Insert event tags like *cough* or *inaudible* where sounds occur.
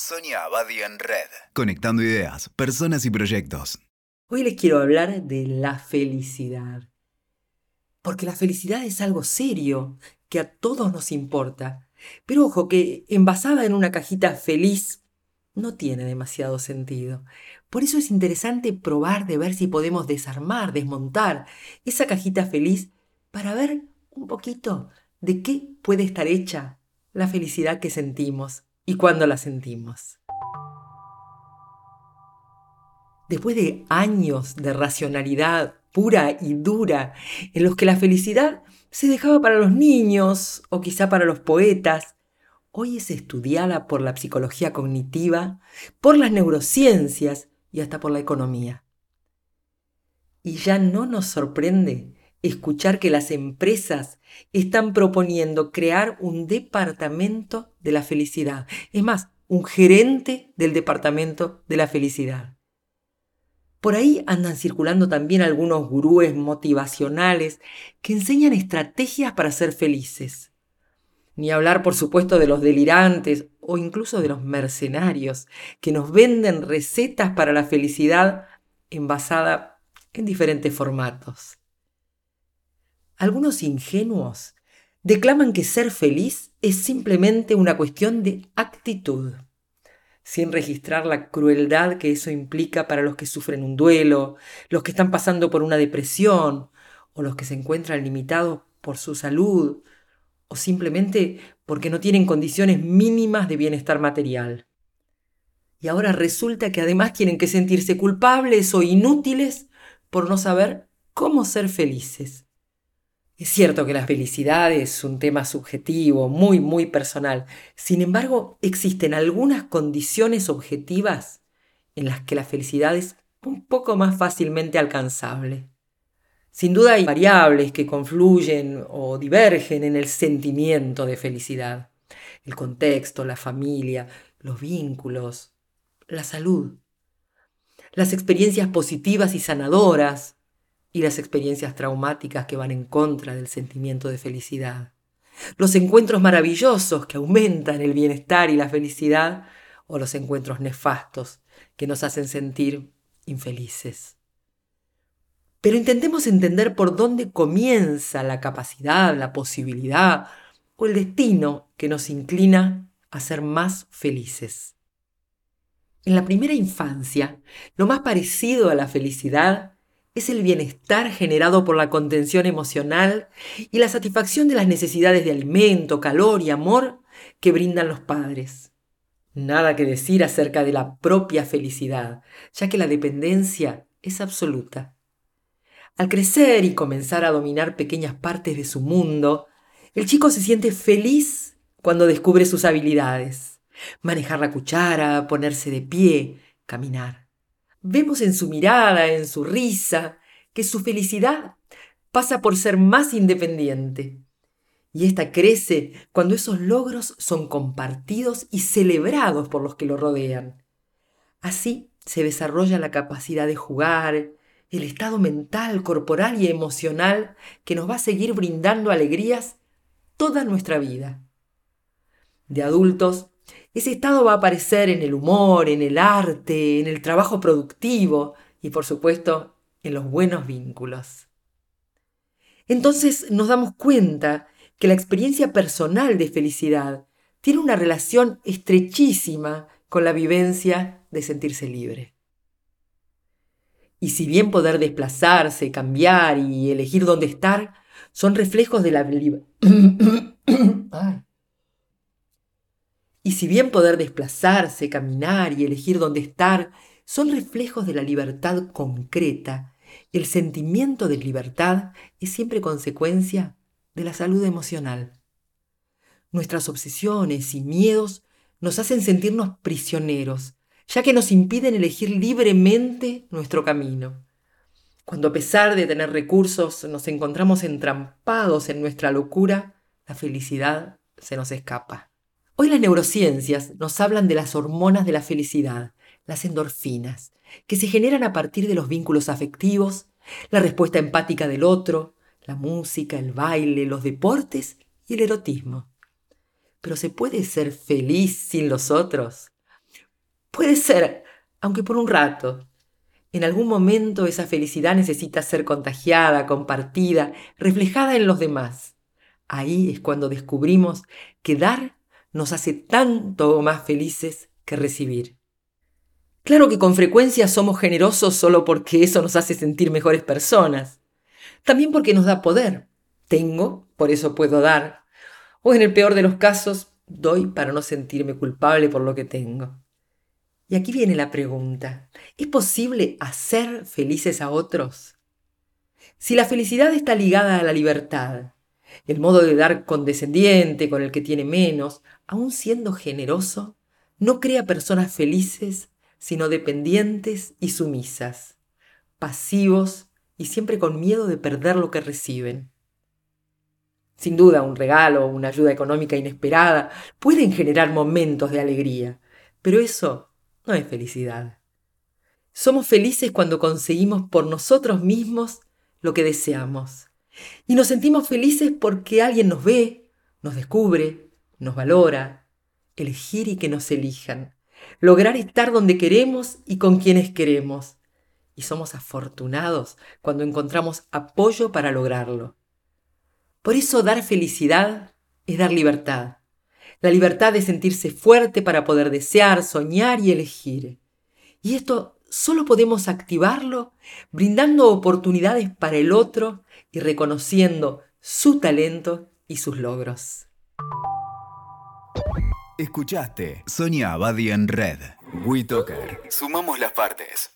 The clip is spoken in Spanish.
Sonia Abadi en Red. Conectando ideas, personas y proyectos. Hoy les quiero hablar de la felicidad. Porque la felicidad es algo serio, que a todos nos importa. Pero ojo, que envasada en una cajita feliz no tiene demasiado sentido. Por eso es interesante probar de ver si podemos desarmar, desmontar esa cajita feliz para ver un poquito de qué puede estar hecha la felicidad que sentimos y cuándo la sentimos. Después de años de racionalidad pura y dura, en los que la felicidad se dejaba para los niños o quizá para los poetas, hoy es estudiada por la psicología cognitiva, por las neurociencias y hasta por la economía. Y ya no nos sorprende escuchar que las empresas están proponiendo crear un departamento de la felicidad. Es más, un gerente del departamento de la felicidad. Por ahí andan circulando también algunos gurúes motivacionales que enseñan estrategias para ser felices. Ni hablar, por supuesto, de los delirantes o incluso de los mercenarios que nos venden recetas para la felicidad envasada en diferentes formatos. Algunos ingenuos declaman que ser feliz es simplemente una cuestión de actitud, sin registrar la crueldad que eso implica para los que sufren un duelo, los que están pasando por una depresión o los que se encuentran limitados por su salud o simplemente porque no tienen condiciones mínimas de bienestar material. Y ahora resulta que además tienen que sentirse culpables o inútiles por no saber cómo ser felices. Es cierto que la felicidad es un tema subjetivo, muy, muy personal. Sin embargo, existen algunas condiciones objetivas en las que la felicidad es un poco más fácilmente alcanzable. Sin duda hay variables que confluyen o divergen en el sentimiento de felicidad. El contexto, la familia, los vínculos, la salud. Las experiencias positivas y sanadoras, y las experiencias traumáticas que van en contra del sentimiento de felicidad. Los encuentros maravillosos que aumentan el bienestar y la felicidad o los encuentros nefastos que nos hacen sentir infelices. Pero intentemos entender por dónde comienza la capacidad, la posibilidad o el destino que nos inclina a ser más felices. En la primera infancia, lo más parecido a la felicidad es el bienestar generado por la contención emocional y la satisfacción de las necesidades de alimento, calor y amor que brindan los padres. Nada que decir acerca de la propia felicidad, ya que la dependencia es absoluta. Al crecer y comenzar a dominar pequeñas partes de su mundo, el chico se siente feliz cuando descubre sus habilidades. Manejar la cuchara, ponerse de pie, caminar. Vemos en su mirada, en su risa, que su felicidad pasa por ser más independiente. Y esta crece cuando esos logros son compartidos y celebrados por los que lo rodean. Así se desarrolla la capacidad de jugar, el estado mental, corporal y emocional que nos va a seguir brindando alegrías toda nuestra vida. De adultos ese estado va a aparecer en el humor, en el arte, en el trabajo productivo y por supuesto en los buenos vínculos. Entonces nos damos cuenta que la experiencia personal de felicidad tiene una relación estrechísima con la vivencia de sentirse libre. Y si bien poder desplazarse, cambiar y elegir dónde estar son reflejos de la *coughs* Y si bien poder desplazarse, caminar y elegir dónde estar son reflejos de la libertad concreta, el sentimiento de libertad es siempre consecuencia de la salud emocional. Nuestras obsesiones y miedos nos hacen sentirnos prisioneros, ya que nos impiden elegir libremente nuestro camino. Cuando a pesar de tener recursos nos encontramos entrampados en nuestra locura, la felicidad se nos escapa. Hoy las neurociencias nos hablan de las hormonas de la felicidad, las endorfinas, que se generan a partir de los vínculos afectivos, la respuesta empática del otro, la música, el baile, los deportes y el erotismo. Pero ¿se puede ser feliz sin los otros? Puede ser, aunque por un rato. En algún momento esa felicidad necesita ser contagiada, compartida, reflejada en los demás. Ahí es cuando descubrimos que dar nos hace tanto más felices que recibir. Claro que con frecuencia somos generosos solo porque eso nos hace sentir mejores personas. También porque nos da poder. Tengo, por eso puedo dar. O en el peor de los casos, doy para no sentirme culpable por lo que tengo. Y aquí viene la pregunta. ¿Es posible hacer felices a otros? Si la felicidad está ligada a la libertad, el modo de dar condescendiente con el que tiene menos, aun siendo generoso, no crea personas felices, sino dependientes y sumisas, pasivos y siempre con miedo de perder lo que reciben. Sin duda, un regalo o una ayuda económica inesperada pueden generar momentos de alegría, pero eso no es felicidad. Somos felices cuando conseguimos por nosotros mismos lo que deseamos. Y nos sentimos felices porque alguien nos ve, nos descubre, nos valora. Elegir y que nos elijan. Lograr estar donde queremos y con quienes queremos. Y somos afortunados cuando encontramos apoyo para lograrlo. Por eso dar felicidad es dar libertad. La libertad de sentirse fuerte para poder desear, soñar y elegir. Y esto solo podemos activarlo brindando oportunidades para el otro y reconociendo su talento y sus logros. Escuchaste Sonia Abadi en Red. WeToker. Sumamos las partes.